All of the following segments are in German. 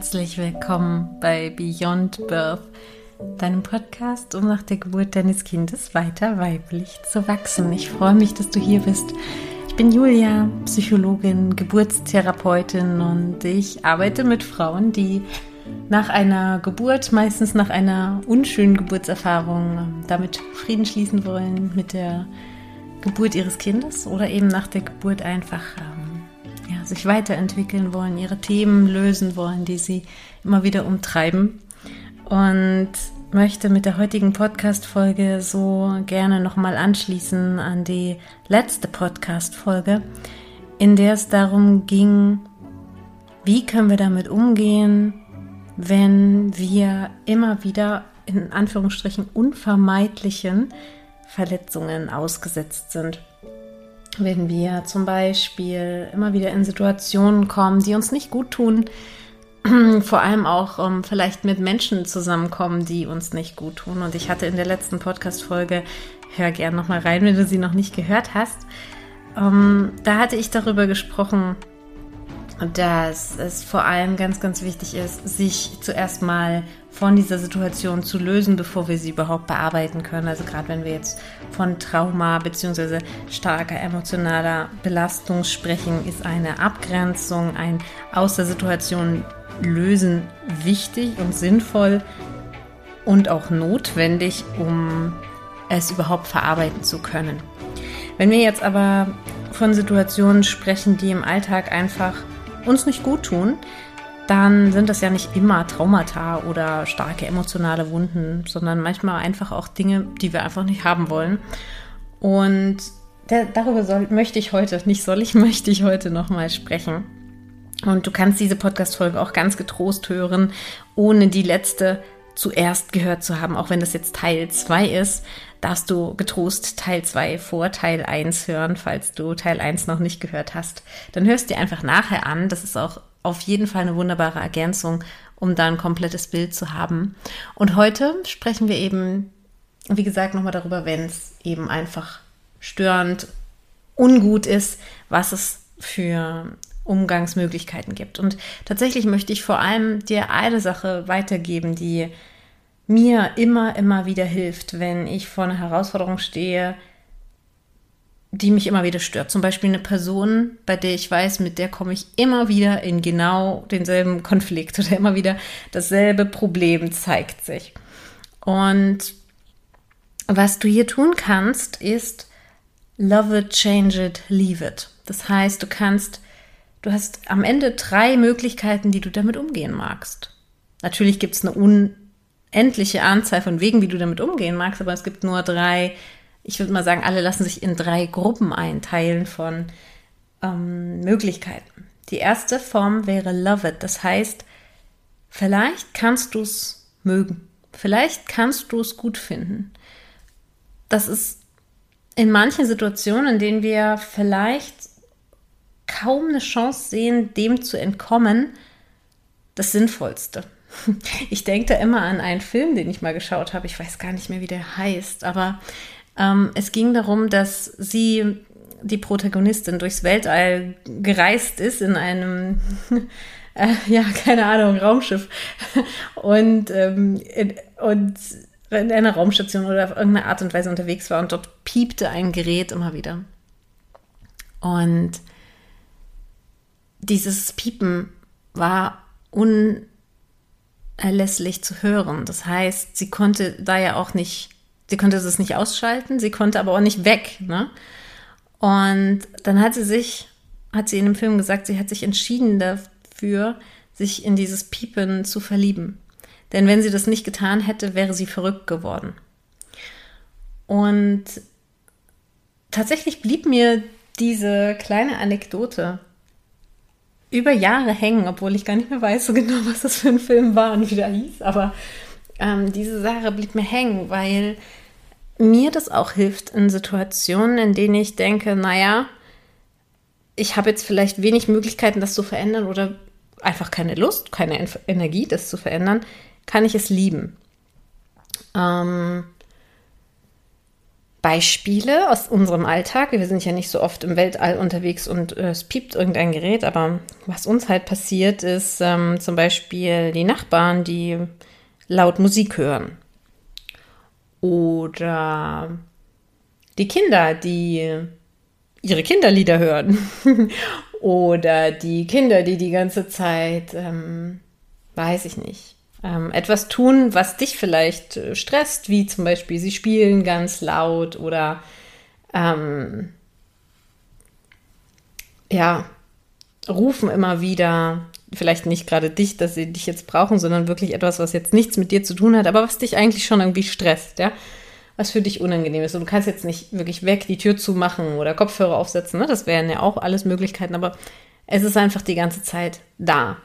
herzlich willkommen bei Beyond Birth, deinem Podcast, um nach der Geburt deines Kindes weiter weiblich zu wachsen. Ich freue mich, dass du hier bist. Ich bin Julia, Psychologin, Geburtstherapeutin und ich arbeite mit Frauen, die nach einer Geburt, meistens nach einer unschönen Geburtserfahrung, damit Frieden schließen wollen mit der Geburt ihres Kindes oder eben nach der Geburt einfach sich weiterentwickeln wollen, ihre Themen lösen wollen, die sie immer wieder umtreiben. Und möchte mit der heutigen Podcast-Folge so gerne nochmal anschließen an die letzte Podcast-Folge, in der es darum ging, wie können wir damit umgehen, wenn wir immer wieder in Anführungsstrichen unvermeidlichen Verletzungen ausgesetzt sind wenn wir zum Beispiel immer wieder in Situationen kommen, die uns nicht gut tun, vor allem auch um, ähm, vielleicht mit Menschen zusammenkommen, die uns nicht gut tun. Und ich hatte in der letzten Podcast-Folge, hör gern nochmal rein, wenn du sie noch nicht gehört hast, um, ähm, da hatte ich darüber gesprochen, dass es vor allem ganz, ganz wichtig ist, sich zuerst mal von dieser Situation zu lösen, bevor wir sie überhaupt bearbeiten können. Also gerade wenn wir jetzt von Trauma bzw. starker emotionaler Belastung sprechen, ist eine Abgrenzung, ein aus der Situation lösen wichtig und sinnvoll und auch notwendig, um es überhaupt verarbeiten zu können. Wenn wir jetzt aber von Situationen sprechen, die im Alltag einfach uns nicht gut tun, dann sind das ja nicht immer Traumata oder starke emotionale Wunden, sondern manchmal einfach auch Dinge, die wir einfach nicht haben wollen. Und der, darüber soll, möchte ich heute, nicht soll ich, möchte ich heute nochmal sprechen. Und du kannst diese Podcast-Folge auch ganz getrost hören, ohne die letzte zuerst gehört zu haben. Auch wenn das jetzt Teil 2 ist, darfst du getrost Teil 2 vor Teil 1 hören, falls du Teil 1 noch nicht gehört hast. Dann hörst du dir einfach nachher an. Das ist auch auf jeden Fall eine wunderbare Ergänzung, um da ein komplettes Bild zu haben. Und heute sprechen wir eben, wie gesagt, nochmal darüber, wenn es eben einfach störend, ungut ist, was es für Umgangsmöglichkeiten gibt. Und tatsächlich möchte ich vor allem dir eine Sache weitergeben, die mir immer, immer wieder hilft, wenn ich vor einer Herausforderung stehe, die mich immer wieder stört. Zum Beispiel eine Person, bei der ich weiß, mit der komme ich immer wieder in genau denselben Konflikt oder immer wieder dasselbe Problem zeigt sich. Und was du hier tun kannst, ist love it, change it, leave it. Das heißt, du kannst, du hast am Ende drei Möglichkeiten, die du damit umgehen magst. Natürlich gibt es eine unendliche Anzahl von Wegen, wie du damit umgehen magst, aber es gibt nur drei ich würde mal sagen, alle lassen sich in drei Gruppen einteilen von ähm, Möglichkeiten. Die erste Form wäre Love It. Das heißt, vielleicht kannst du es mögen. Vielleicht kannst du es gut finden. Das ist in manchen Situationen, in denen wir vielleicht kaum eine Chance sehen, dem zu entkommen, das Sinnvollste. Ich denke da immer an einen Film, den ich mal geschaut habe. Ich weiß gar nicht mehr, wie der heißt, aber ähm, es ging darum, dass sie, die Protagonistin, durchs Weltall gereist ist in einem, äh, ja, keine Ahnung, Raumschiff und, ähm, in, und in einer Raumstation oder auf irgendeine Art und Weise unterwegs war und dort piepte ein Gerät immer wieder. Und dieses Piepen war unerlässlich zu hören. Das heißt, sie konnte da ja auch nicht Sie konnte es nicht ausschalten, sie konnte aber auch nicht weg. Ne? Und dann hat sie sich, hat sie in dem Film gesagt, sie hat sich entschieden dafür, sich in dieses Piepen zu verlieben. Denn wenn sie das nicht getan hätte, wäre sie verrückt geworden. Und tatsächlich blieb mir diese kleine Anekdote über Jahre hängen, obwohl ich gar nicht mehr weiß so genau, was das für ein Film war und wie der hieß. Aber ähm, diese Sache blieb mir hängen, weil mir das auch hilft in Situationen, in denen ich denke, naja, ich habe jetzt vielleicht wenig Möglichkeiten, das zu verändern oder einfach keine Lust, keine Energie, das zu verändern, kann ich es lieben. Ähm, Beispiele aus unserem Alltag. Wir sind ja nicht so oft im Weltall unterwegs und äh, es piept irgendein Gerät, aber was uns halt passiert, ist ähm, zum Beispiel die Nachbarn, die laut Musik hören. Oder die Kinder, die ihre Kinderlieder hören. Oder die Kinder, die die ganze Zeit, ähm, weiß ich nicht, ähm, etwas tun, was dich vielleicht äh, stresst, wie zum Beispiel sie spielen ganz laut oder ähm, ja, rufen immer wieder, vielleicht nicht gerade dich, dass sie dich jetzt brauchen, sondern wirklich etwas, was jetzt nichts mit dir zu tun hat, aber was dich eigentlich schon irgendwie stresst, ja, was für dich unangenehm ist. Und du kannst jetzt nicht wirklich weg die Tür zumachen oder Kopfhörer aufsetzen, ne? das wären ja auch alles Möglichkeiten, aber es ist einfach die ganze Zeit da.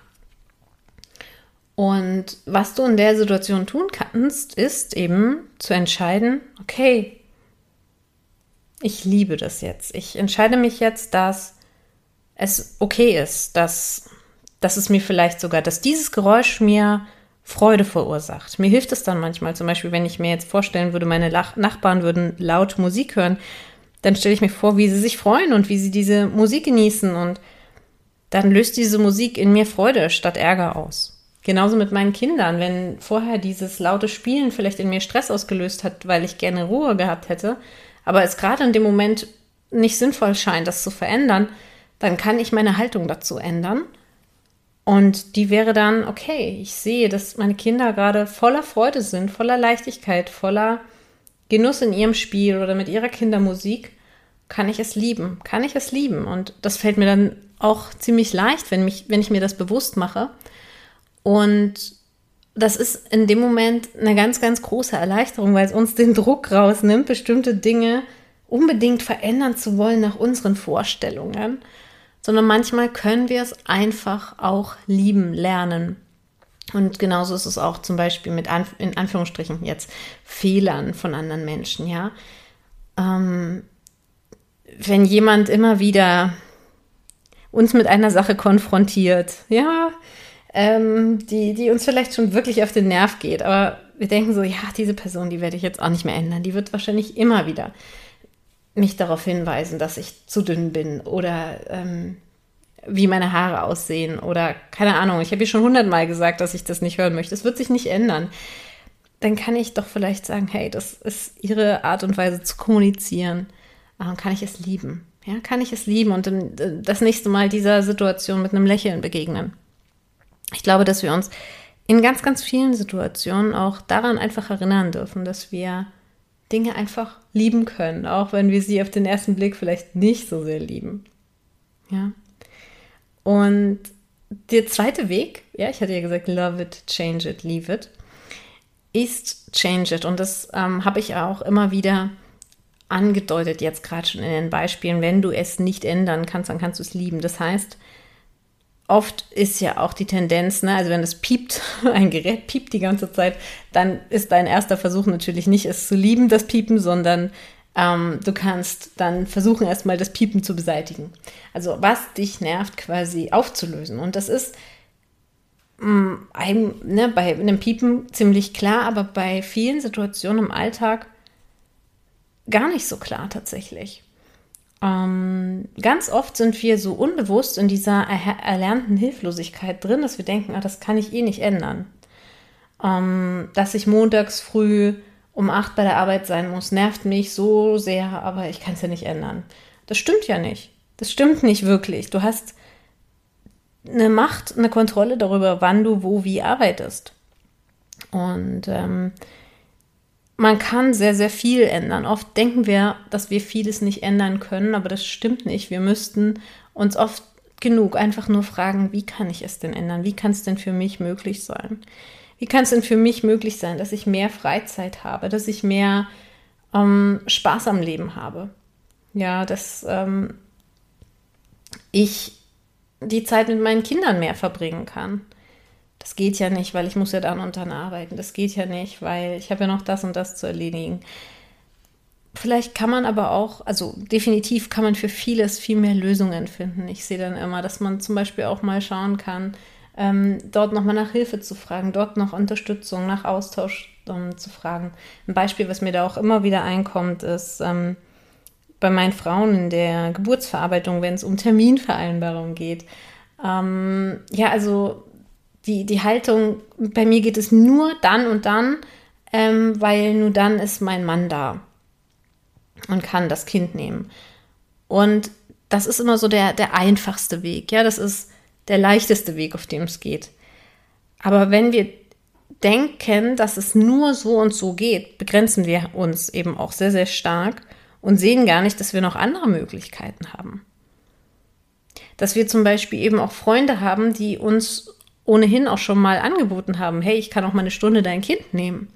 Und was du in der Situation tun kannst, ist eben zu entscheiden, okay, ich liebe das jetzt. Ich entscheide mich jetzt, dass es okay ist, dass, dass es mir vielleicht sogar, dass dieses Geräusch mir Freude verursacht. Mir hilft es dann manchmal, zum Beispiel, wenn ich mir jetzt vorstellen würde, meine Lach Nachbarn würden laut Musik hören, dann stelle ich mir vor, wie sie sich freuen und wie sie diese Musik genießen und dann löst diese Musik in mir Freude statt Ärger aus. Genauso mit meinen Kindern, wenn vorher dieses laute Spielen vielleicht in mir Stress ausgelöst hat, weil ich gerne Ruhe gehabt hätte, aber es gerade in dem Moment nicht sinnvoll scheint, das zu verändern, dann kann ich meine Haltung dazu ändern. Und die wäre dann, okay, ich sehe, dass meine Kinder gerade voller Freude sind, voller Leichtigkeit, voller Genuss in ihrem Spiel oder mit ihrer Kindermusik. Kann ich es lieben? Kann ich es lieben? Und das fällt mir dann auch ziemlich leicht, wenn, mich, wenn ich mir das bewusst mache. Und das ist in dem Moment eine ganz, ganz große Erleichterung, weil es uns den Druck rausnimmt, bestimmte Dinge unbedingt verändern zu wollen nach unseren Vorstellungen, sondern manchmal können wir es einfach auch lieben lernen. Und genauso ist es auch zum Beispiel mit Anf in Anführungsstrichen jetzt Fehlern von anderen Menschen, ja. Ähm, wenn jemand immer wieder uns mit einer Sache konfrontiert, ja, ähm, die, die uns vielleicht schon wirklich auf den Nerv geht. Aber wir denken so, ja, diese Person, die werde ich jetzt auch nicht mehr ändern. Die wird wahrscheinlich immer wieder mich darauf hinweisen, dass ich zu dünn bin oder ähm, wie meine Haare aussehen oder keine Ahnung. Ich habe ihr schon hundertmal gesagt, dass ich das nicht hören möchte. Es wird sich nicht ändern. Dann kann ich doch vielleicht sagen, hey, das ist ihre Art und Weise zu kommunizieren. Ähm, kann ich es lieben? Ja, kann ich es lieben und dann äh, das nächste Mal dieser Situation mit einem Lächeln begegnen. Ich glaube, dass wir uns in ganz, ganz vielen Situationen auch daran einfach erinnern dürfen, dass wir Dinge einfach lieben können, auch wenn wir sie auf den ersten Blick vielleicht nicht so sehr lieben. Ja. Und der zweite Weg, ja, ich hatte ja gesagt, love it, change it, leave it, ist change it. Und das ähm, habe ich auch immer wieder angedeutet, jetzt gerade schon in den Beispielen. Wenn du es nicht ändern kannst, dann kannst du es lieben. Das heißt, oft ist ja auch die Tendenz, ne, also wenn es piept, ein Gerät piept die ganze Zeit, dann ist dein erster Versuch natürlich nicht, es zu lieben, das Piepen, sondern ähm, du kannst dann versuchen, erstmal das Piepen zu beseitigen. Also was dich nervt, quasi aufzulösen. Und das ist mh, mm, ein, ne, bei einem Piepen ziemlich klar, aber bei vielen Situationen im Alltag gar nicht so klar tatsächlich. Ähm, ganz oft sind wir so unbewusst in dieser er erlernten Hilflosigkeit drin, dass wir denken, ah, das kann ich eh nicht ändern. Ähm, dass ich montags früh um acht bei der Arbeit sein muss, nervt mich so sehr, aber ich kann es ja nicht ändern. Das stimmt ja nicht. Das stimmt nicht wirklich. Du hast eine Macht, eine Kontrolle darüber, wann du wo wie arbeitest. Und ähm, man kann sehr, sehr viel ändern. Oft denken wir, dass wir vieles nicht ändern können, aber das stimmt nicht. Wir müssten uns oft genug einfach nur fragen, wie kann ich es denn ändern? Wie kann es denn für mich möglich sein? Wie kann es denn für mich möglich sein, dass ich mehr Freizeit habe, dass ich mehr ähm, Spaß am Leben habe? Ja, dass ähm, ich die Zeit mit meinen Kindern mehr verbringen kann das geht ja nicht, weil ich muss ja dann und dann arbeiten. Das geht ja nicht, weil ich habe ja noch das und das zu erledigen. Vielleicht kann man aber auch, also definitiv kann man für vieles viel mehr Lösungen finden. Ich sehe dann immer, dass man zum Beispiel auch mal schauen kann, ähm, dort nochmal nach Hilfe zu fragen, dort noch Unterstützung, nach Austausch um zu fragen. Ein Beispiel, was mir da auch immer wieder einkommt, ist ähm, bei meinen Frauen in der Geburtsverarbeitung, wenn es um Terminvereinbarung geht. Ähm, ja, also die, die Haltung, bei mir geht es nur dann und dann, ähm, weil nur dann ist mein Mann da und kann das Kind nehmen. Und das ist immer so der, der einfachste Weg. Ja, das ist der leichteste Weg, auf dem es geht. Aber wenn wir denken, dass es nur so und so geht, begrenzen wir uns eben auch sehr, sehr stark und sehen gar nicht, dass wir noch andere Möglichkeiten haben. Dass wir zum Beispiel eben auch Freunde haben, die uns ohnehin auch schon mal angeboten haben, hey, ich kann auch mal eine Stunde dein Kind nehmen,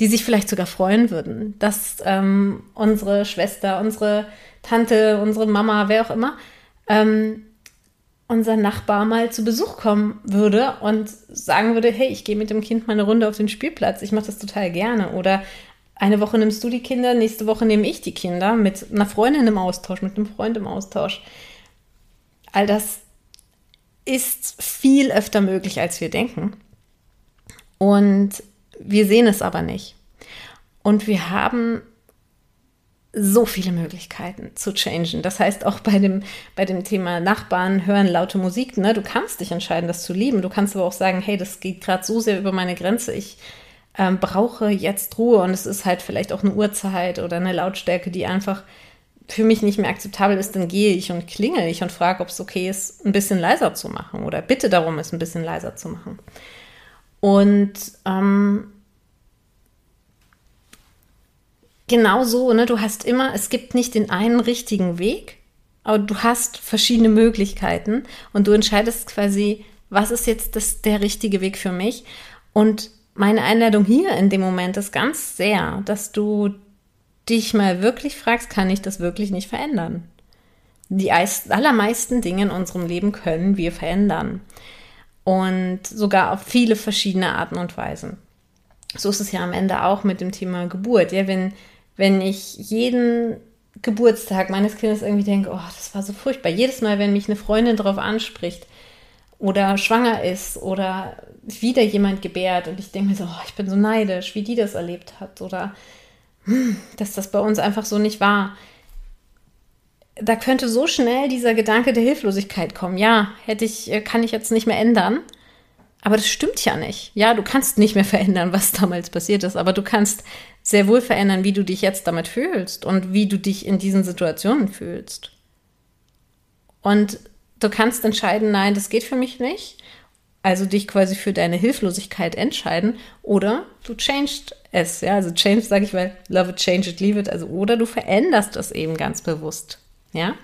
die sich vielleicht sogar freuen würden, dass ähm, unsere Schwester, unsere Tante, unsere Mama, wer auch immer, ähm, unser Nachbar mal zu Besuch kommen würde und sagen würde, hey, ich gehe mit dem Kind mal eine Runde auf den Spielplatz, ich mache das total gerne. Oder eine Woche nimmst du die Kinder, nächste Woche nehme ich die Kinder mit einer Freundin im Austausch, mit einem Freund im Austausch. All das ist viel öfter möglich, als wir denken. Und wir sehen es aber nicht. Und wir haben so viele Möglichkeiten zu changen. Das heißt auch bei dem, bei dem Thema Nachbarn hören laute Musik, ne, du kannst dich entscheiden, das zu lieben. Du kannst aber auch sagen, hey, das geht gerade so sehr über meine Grenze. Ich ähm, brauche jetzt Ruhe und es ist halt vielleicht auch eine Uhrzeit oder eine Lautstärke, die einfach für mich nicht mehr akzeptabel ist, dann gehe ich und klingel ich und frage, ob es okay ist, ein bisschen leiser zu machen oder bitte darum, es ein bisschen leiser zu machen. Und ähm, genau so, ne, du hast immer, es gibt nicht den einen richtigen Weg, aber du hast verschiedene Möglichkeiten und du entscheidest quasi, was ist jetzt das, der richtige Weg für mich. Und meine Einladung hier in dem Moment ist ganz sehr, dass du dich mal wirklich fragst, kann ich das wirklich nicht verändern? Die allermeisten Dinge in unserem Leben können wir verändern. Und sogar auf viele verschiedene Arten und Weisen. So ist es ja am Ende auch mit dem Thema Geburt. Ja, wenn, wenn ich jeden Geburtstag meines Kindes irgendwie denke, oh, das war so furchtbar. Jedes Mal, wenn mich eine Freundin darauf anspricht oder schwanger ist oder wieder jemand gebärt und ich denke mir so, oh, ich bin so neidisch, wie die das erlebt hat oder dass das bei uns einfach so nicht war. Da könnte so schnell dieser Gedanke der Hilflosigkeit kommen. Ja, hätte ich, äh, kann ich jetzt nicht mehr ändern. Aber das stimmt ja nicht. Ja, du kannst nicht mehr verändern, was damals passiert ist, aber du kannst sehr wohl verändern, wie du dich jetzt damit fühlst und wie du dich in diesen Situationen fühlst. Und du kannst entscheiden, nein, das geht für mich nicht also dich quasi für deine Hilflosigkeit entscheiden oder du changed es, ja, also change sage ich, weil love it, change it, leave it, also oder du veränderst das eben ganz bewusst, ja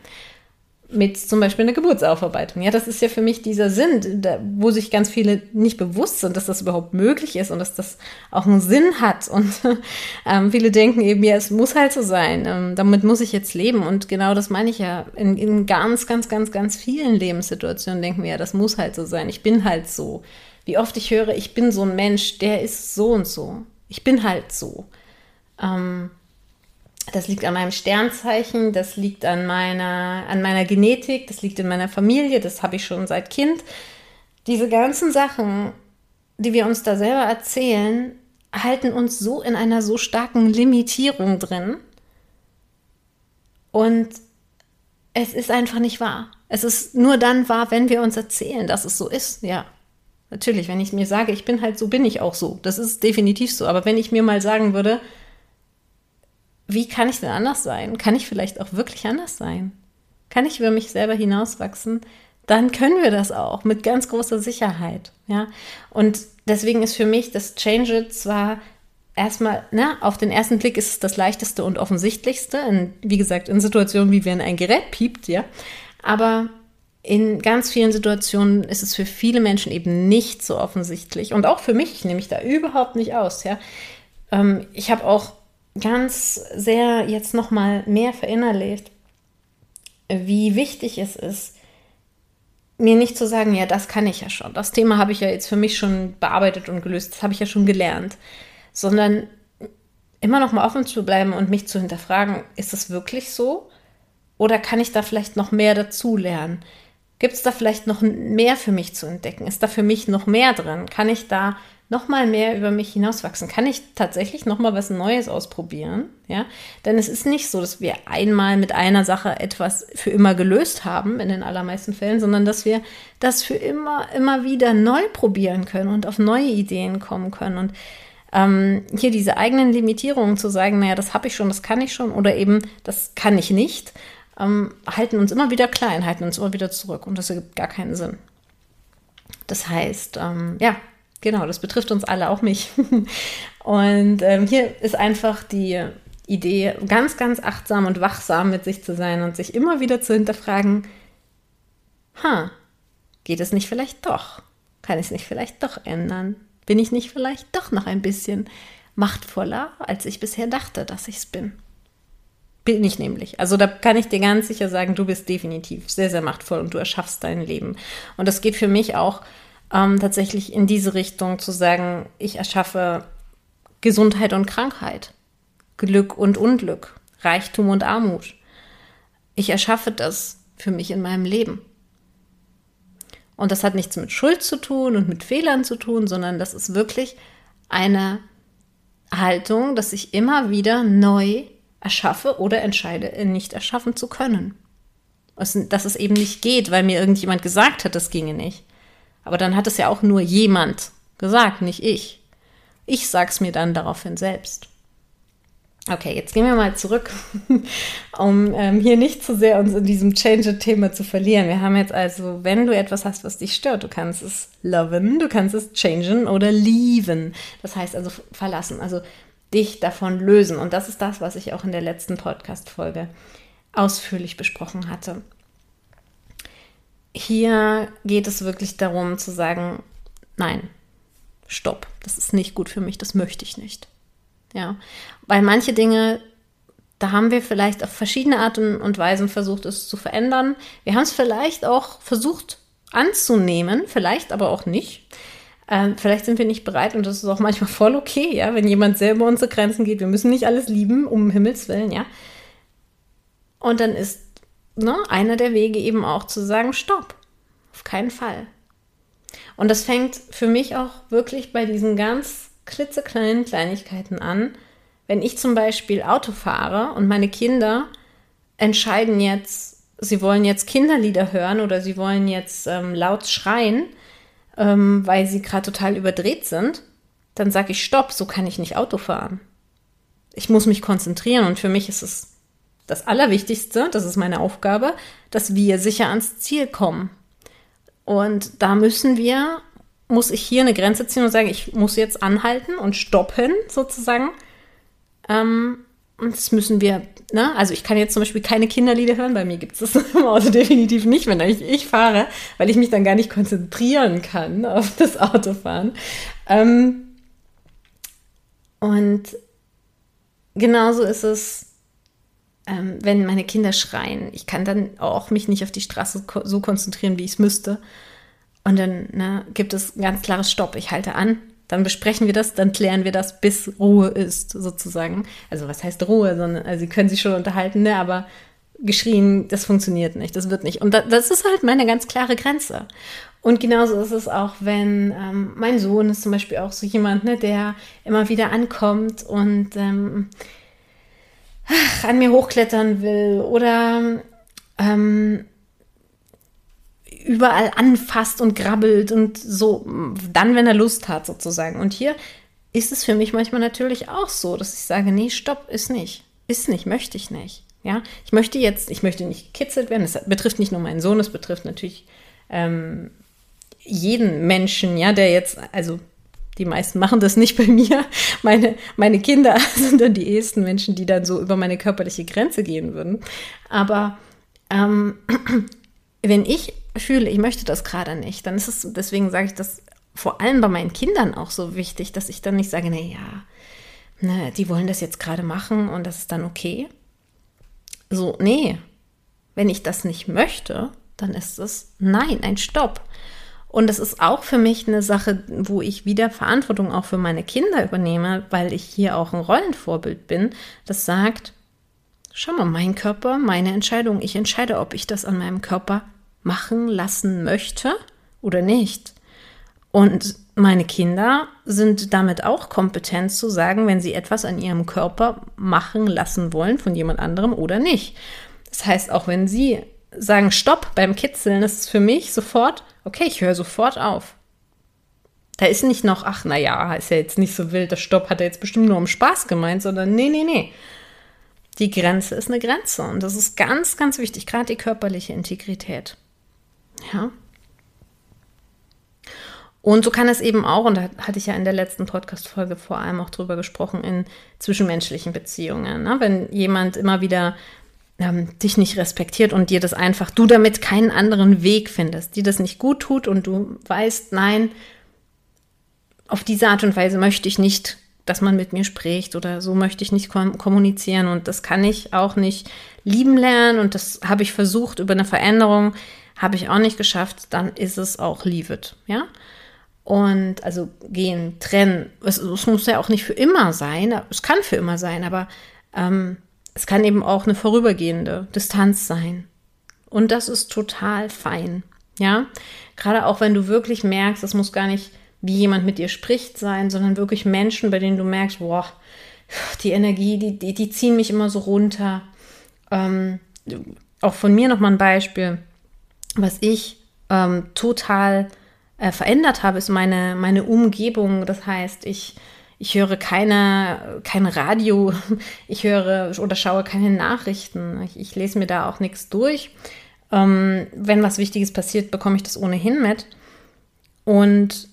mit zum Beispiel einer Geburtsaufarbeitung. Ja, das ist ja für mich dieser Sinn, da, wo sich ganz viele nicht bewusst sind, dass das überhaupt möglich ist und dass das auch einen Sinn hat. Und ähm, viele denken eben, ja, es muss halt so sein. Ähm, damit muss ich jetzt leben. Und genau das meine ich ja. In, in ganz, ganz, ganz, ganz vielen Lebenssituationen denken wir ja, das muss halt so sein. Ich bin halt so. Wie oft ich höre, ich bin so ein Mensch, der ist so und so. Ich bin halt so. Ähm, das liegt an meinem Sternzeichen, das liegt an meiner, an meiner Genetik, das liegt in meiner Familie, das habe ich schon seit Kind. Diese ganzen Sachen, die wir uns da selber erzählen, halten uns so in einer so starken Limitierung drin. Und es ist einfach nicht wahr. Es ist nur dann wahr, wenn wir uns erzählen, dass es so ist. Ja, natürlich, wenn ich mir sage, ich bin halt so, bin ich auch so. Das ist definitiv so. Aber wenn ich mir mal sagen würde, wie kann ich denn anders sein? Kann ich vielleicht auch wirklich anders sein? Kann ich über mich selber hinauswachsen? Dann können wir das auch mit ganz großer Sicherheit. Ja, und deswegen ist für mich das Change It zwar erstmal, ne, auf den ersten Blick ist es das leichteste und offensichtlichste. In, wie gesagt, in Situationen, wie wenn ein Gerät piept, ja. Aber in ganz vielen Situationen ist es für viele Menschen eben nicht so offensichtlich. Und auch für mich, ich nehme mich da überhaupt nicht aus, ja. Ähm, ich habe auch ganz sehr jetzt noch mal mehr verinnerlicht, wie wichtig es ist, mir nicht zu sagen, ja, das kann ich ja schon. Das Thema habe ich ja jetzt für mich schon bearbeitet und gelöst. Das habe ich ja schon gelernt. Sondern immer noch mal offen zu bleiben und mich zu hinterfragen, ist es wirklich so? Oder kann ich da vielleicht noch mehr dazu lernen? Gibt es da vielleicht noch mehr für mich zu entdecken? Ist da für mich noch mehr drin? Kann ich da noch mal mehr über mich hinauswachsen? Kann ich tatsächlich noch mal was Neues ausprobieren? Ja, denn es ist nicht so, dass wir einmal mit einer Sache etwas für immer gelöst haben in den allermeisten Fällen, sondern dass wir das für immer, immer wieder neu probieren können und auf neue Ideen kommen können und ähm, hier diese eigenen Limitierungen zu sagen, naja, das habe ich schon, das kann ich schon oder eben das kann ich nicht, ähm, halten uns immer wieder klein, halten uns immer wieder zurück und das ergibt gar keinen Sinn. Das heißt, ähm, ja, Genau, das betrifft uns alle, auch mich. Und ähm, hier ist einfach die Idee, ganz, ganz achtsam und wachsam mit sich zu sein und sich immer wieder zu hinterfragen, ha, geht es nicht vielleicht doch? Kann ich es nicht vielleicht doch ändern? Bin ich nicht vielleicht doch noch ein bisschen machtvoller, als ich bisher dachte, dass ich es bin? Bin ich nämlich. Also da kann ich dir ganz sicher sagen, du bist definitiv sehr, sehr machtvoll und du erschaffst dein Leben. Und das geht für mich auch ähm, tatsächlich in diese Richtung zu sagen, ich erschaffe Gesundheit und Krankheit, Glück und Unglück, Reichtum und Armut. Ich erschaffe das für mich in meinem Leben. Und das hat nichts mit Schuld zu tun und mit Fehlern zu tun, sondern das ist wirklich eine Haltung, dass ich immer wieder neu erschaffe oder entscheide, nicht erschaffen zu können. Dass es eben nicht geht, weil mir irgendjemand gesagt hat, das ginge nicht. Aber dann hat es ja auch nur jemand gesagt, nicht ich. Ich sag's mir dann daraufhin selbst. Okay, jetzt gehen wir mal zurück, um ähm, hier nicht zu sehr uns in diesem Change-Thema zu verlieren. Wir haben jetzt also, wenn du etwas hast, was dich stört, du kannst es loven, du kannst es changen oder leaven. Das heißt also verlassen, also dich davon lösen. Und das ist das, was ich auch in der letzten Podcast-Folge ausführlich besprochen hatte hier geht es wirklich darum zu sagen, nein, stopp, das ist nicht gut für mich, das möchte ich nicht. Ja, weil manche Dinge, da haben wir vielleicht auf verschiedene Arten und Weisen versucht, es zu verändern. Wir haben es vielleicht auch versucht anzunehmen, vielleicht aber auch nicht. Ähm, vielleicht sind wir nicht bereit und das ist auch manchmal voll okay, ja, wenn jemand selber unsere Grenzen geht. Wir müssen nicht alles lieben, um Himmels Willen, ja. Und dann ist ne, einer der Wege eben auch zu sagen, stopp, auf keinen Fall. Und das fängt für mich auch wirklich bei diesen ganz klitzekleinen Kleinigkeiten an. Wenn ich zum Beispiel Auto fahre und meine Kinder entscheiden jetzt, sie wollen jetzt Kinderlieder hören oder sie wollen jetzt ähm, laut schreien, ähm, weil sie gerade total überdreht sind, dann sage ich, stopp, so kann ich nicht Auto fahren. Ich muss mich konzentrieren und für mich ist es das Allerwichtigste, das ist meine Aufgabe, dass wir sicher ans Ziel kommen. Und da müssen wir, muss ich hier eine Grenze ziehen und sagen, ich muss jetzt anhalten und stoppen, sozusagen. Ähm, und das müssen wir, ne? Also ich kann jetzt zum Beispiel keine Kinderlieder hören, bei mir gibt es das im Auto definitiv nicht, wenn ich, ich fahre, weil ich mich dann gar nicht konzentrieren kann auf das Autofahren. Ähm, und genauso ist es ähm, wenn meine Kinder schreien. Ich kann dann auch mich nicht auf die Straße ko so konzentrieren, wie ich es müsste. Und dann ne, gibt es ein ganz klares Stopp. Ich halte an, dann besprechen wir das, dann klären wir das, bis Ruhe ist, sozusagen. Also was heißt Ruhe? Sondern, also sie können sich schon unterhalten, ne, aber geschrien, das funktioniert nicht, das wird nicht. Und da, das ist halt meine ganz klare Grenze. Und genauso ist es auch, wenn ähm, mein Sohn ist zum Beispiel auch so jemand, ne, der immer wieder ankommt und ähm, ach, an mir hochklettern will oder ähm, überall anfasst und grabbelt und so, dann, wenn er Lust hat, sozusagen. Und hier ist es für mich manchmal natürlich auch so, dass ich sage, nee, stopp, ist nicht. Ist nicht, möchte ich nicht. Ja, ich möchte jetzt, ich möchte nicht gekitzelt werden. Das betrifft nicht nur meinen Sohn, es betrifft natürlich ähm, jeden Menschen, ja, der jetzt, also die meisten machen das nicht bei mir. Meine, meine Kinder sind dann die ehesten Menschen, die dann so über meine körperliche Grenze gehen würden. Aber ähm, wenn ich fühle, ich möchte das gerade nicht, dann ist es, deswegen sage ich das vor allem bei meinen Kindern auch so wichtig, dass ich dann nicht sage, na ja, ne, die wollen das jetzt gerade machen und das ist dann okay. So, nee, wenn ich das nicht möchte, dann ist es nein, ein Stopp. Und es ist auch für mich eine Sache, wo ich wieder Verantwortung auch für meine Kinder übernehme, weil ich hier auch ein Rollenvorbild bin, das sagt, schau mal, mein Körper, meine Entscheidung, ich entscheide, ob ich das an meinem Körper machen lassen möchte oder nicht. Und meine Kinder sind damit auch kompetent zu sagen, wenn sie etwas an ihrem Körper machen lassen wollen von jemand anderem oder nicht. Das heißt, auch wenn sie sagen Stopp beim Kitzeln, ist es für mich sofort, okay, ich höre sofort auf. Da ist nicht noch, ach naja, ist ja jetzt nicht so wild, der Stopp hat er jetzt bestimmt nur um Spaß gemeint, sondern nee, nee, nee. Die Grenze ist eine Grenze und das ist ganz, ganz wichtig, gerade die körperliche Integrität. Ja. Und so kann es eben auch, und da hatte ich ja in der letzten Podcast-Folge vor allem auch drüber gesprochen, in zwischenmenschlichen Beziehungen. Ne? Wenn jemand immer wieder ähm, dich nicht respektiert und dir das einfach, du damit keinen anderen Weg findest, die das nicht gut tut und du weißt, nein, auf diese Art und Weise möchte ich nicht, dass man mit mir spricht oder so möchte ich nicht kommunizieren und das kann ich auch nicht lieben lernen und das habe ich versucht über eine Veränderung, habe ich auch nicht geschafft, dann ist es auch leave it, ja. Und also gehen, trennen. Es, es, muss ja auch nicht für immer sein. Es kann für immer sein, aber ähm, es kann eben auch eine vorübergehende Distanz sein. Und das ist total fein. Ja, gerade auch wenn du wirklich merkst, es muss gar nicht wie jemand mit dir spricht sein, sondern wirklich Menschen, bei denen du merkst, boah, die Energie, die, die, die ziehen mich immer so runter. Ähm, auch von mir nochmal ein Beispiel, was ich ähm, total äh, verändert habe, ist meine, meine Umgebung. Das heißt, ich, ich höre keine, kein Radio, ich höre oder schaue keine Nachrichten. Ich, ich lese mir da auch nichts durch. Ähm, wenn was Wichtiges passiert, bekomme ich das ohnehin mit. Und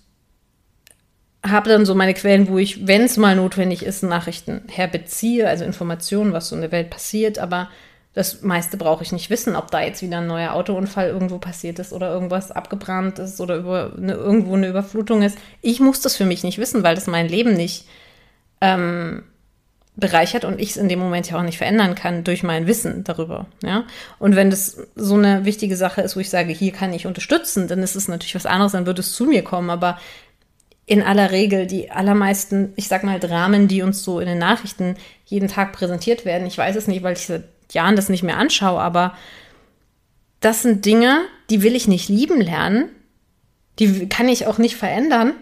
habe dann so meine Quellen, wo ich, wenn es mal notwendig ist, Nachrichten herbeziehe, also Informationen, was so in der Welt passiert, aber das meiste brauche ich nicht wissen, ob da jetzt wieder ein neuer Autounfall irgendwo passiert ist oder irgendwas abgebrannt ist oder über eine, irgendwo eine Überflutung ist. Ich muss das für mich nicht wissen, weil das mein Leben nicht ähm, bereichert und ich es in dem Moment ja auch nicht verändern kann durch mein Wissen darüber. Ja? Und wenn das so eine wichtige Sache ist, wo ich sage, hier kann ich unterstützen, dann ist es natürlich was anderes, dann würde es zu mir kommen. Aber in aller Regel die allermeisten, ich sag mal, Dramen, die uns so in den Nachrichten jeden Tag präsentiert werden, ich weiß es nicht, weil ich Jahren das nicht mehr anschaue, aber das sind Dinge, die will ich nicht lieben lernen, die kann ich auch nicht verändern,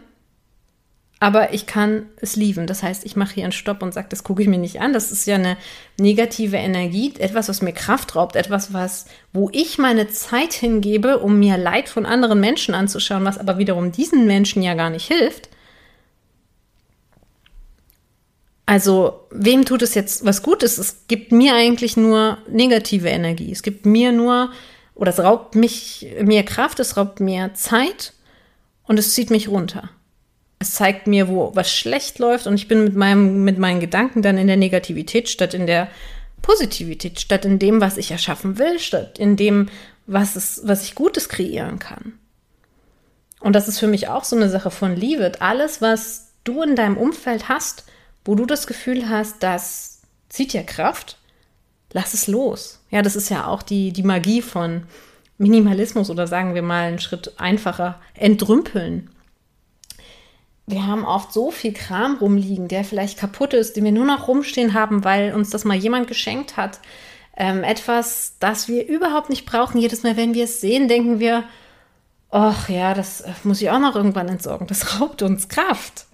aber ich kann es lieben. Das heißt, ich mache hier einen Stopp und sage, das gucke ich mir nicht an. Das ist ja eine negative Energie, etwas, was mir Kraft raubt, etwas, was, wo ich meine Zeit hingebe, um mir Leid von anderen Menschen anzuschauen, was aber wiederum diesen Menschen ja gar nicht hilft. Also, wem tut es jetzt was Gutes? Es gibt mir eigentlich nur negative Energie. Es gibt mir nur, oder es raubt mich, mir Kraft, es raubt mir Zeit und es zieht mich runter. Es zeigt mir, wo was schlecht läuft und ich bin mit meinem, mit meinen Gedanken dann in der Negativität statt in der Positivität, statt in dem, was ich erschaffen will, statt in dem, was es, was ich Gutes kreieren kann. Und das ist für mich auch so eine Sache von Liebe. Alles, was du in deinem Umfeld hast, wo du das Gefühl hast, das zieht dir Kraft, lass es los. Ja, das ist ja auch die, die Magie von Minimalismus oder sagen wir mal einen Schritt einfacher, entrümpeln. Wir haben oft so viel Kram rumliegen, der vielleicht kaputt ist, den wir nur noch rumstehen haben, weil uns das mal jemand geschenkt hat. Ähm, etwas, das wir überhaupt nicht brauchen. Jedes Mal, wenn wir es sehen, denken wir, ach ja, das muss ich auch noch irgendwann entsorgen. Das raubt uns Kraft.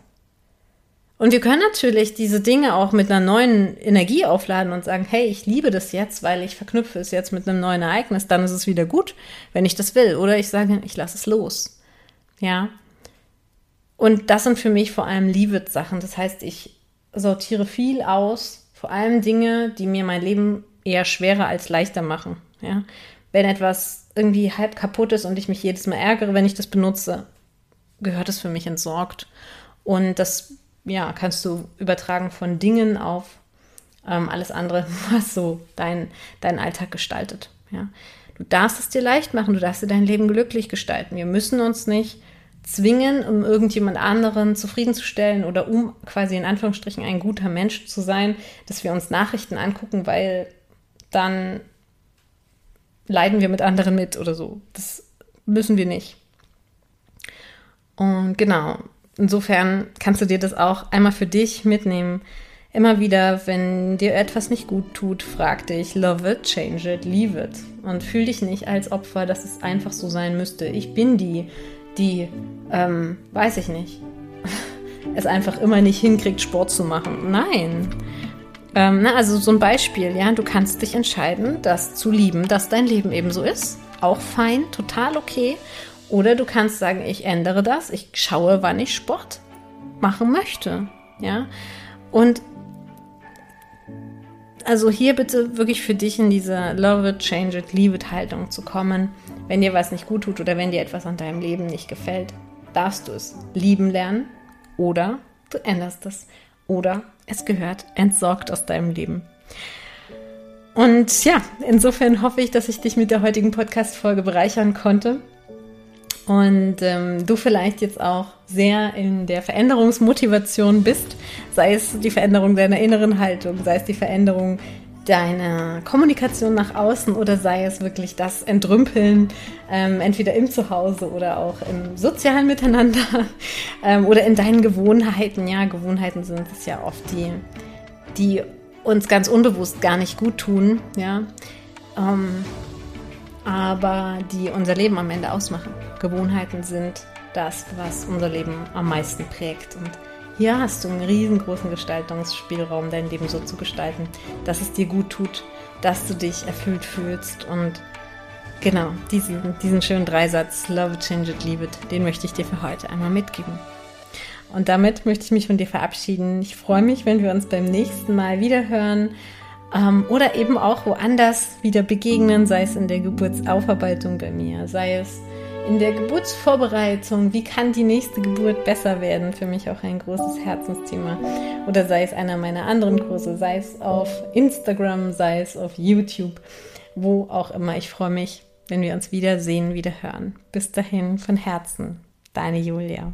Und wir können natürlich diese Dinge auch mit einer neuen Energie aufladen und sagen, hey, ich liebe das jetzt, weil ich verknüpfe es jetzt mit einem neuen Ereignis, dann ist es wieder gut, wenn ich das will. Oder ich sage, ich lasse es los. Ja. Und das sind für mich vor allem Liebe-Sachen. Das heißt, ich sortiere viel aus, vor allem Dinge, die mir mein Leben eher schwerer als leichter machen. Ja. Wenn etwas irgendwie halb kaputt ist und ich mich jedes Mal ärgere, wenn ich das benutze, gehört es für mich entsorgt. Und das ja, kannst du übertragen von Dingen auf ähm, alles andere, was so dein, Alltag gestaltet. Ja. Du darfst es dir leicht machen, du darfst dir dein Leben glücklich gestalten. Wir müssen uns nicht zwingen, um irgendjemand anderen zufriedenzustellen oder um quasi in Anführungsstrichen ein guter Mensch zu sein, dass wir uns Nachrichten angucken, weil dann leiden wir mit anderen mit oder so. Das müssen wir nicht. Und genau, insofern kannst du dir das auch einmal für dich mitnehmen. Immer wieder, wenn dir etwas nicht gut tut, frag dich, love it, change it, leave it. Und fühl dich nicht als Opfer, dass es einfach so sein müsste. Ich bin die, die, ähm, weiß ich nicht, es einfach immer nicht hinkriegt, Sport zu machen. Nein. Ähm, na, also so ein Beispiel, ja, du kannst dich entscheiden, das zu lieben, dass dein Leben eben so ist. Auch fein, total okay. Oder du kannst sagen, ich ändere das, ich schaue, wann ich Sport machen möchte. Ja. Und also hier bitte wirklich für dich in diese Love it, change it, leave it Haltung zu kommen. Wenn dir was nicht gut tut oder wenn dir etwas an deinem Leben nicht gefällt, darfst du es lieben lernen oder du änderst es oder es gehört entsorgt aus deinem Leben. Und ja, insofern hoffe ich, dass ich dich mit der heutigen Podcast-Folge bereichern konnte und ähm, du vielleicht jetzt auch sehr in der Veränderungsmotivation bist, sei es die Veränderung deiner inneren Haltung, sei es die Veränderung deiner Kommunikation nach außen oder sei es wirklich das Entrümpeln, ähm, entweder im Zuhause oder auch im sozialen Miteinander ähm, oder in deinen Gewohnheiten. Ja, Gewohnheiten sind es ja oft die, die uns ganz unbewusst gar nicht gut tun, ja, ähm, aber die unser Leben am Ende ausmachen. Gewohnheiten sind das, was unser Leben am meisten prägt und hier hast du einen riesengroßen Gestaltungsspielraum, dein Leben so zu gestalten, dass es dir gut tut, dass du dich erfüllt fühlst und genau, diesen, diesen schönen Dreisatz, Love change it, leave it, den möchte ich dir für heute einmal mitgeben. Und damit möchte ich mich von dir verabschieden. Ich freue mich, wenn wir uns beim nächsten Mal wieder hören ähm, oder eben auch woanders wieder begegnen, sei es in der Geburtsaufarbeitung bei mir, sei es in der Geburtsvorbereitung, wie kann die nächste Geburt besser werden, für mich auch ein großes Herzensthema. Oder sei es einer meiner anderen Kurse, sei es auf Instagram, sei es auf YouTube, wo auch immer. Ich freue mich, wenn wir uns wiedersehen, wieder hören. Bis dahin von Herzen, deine Julia.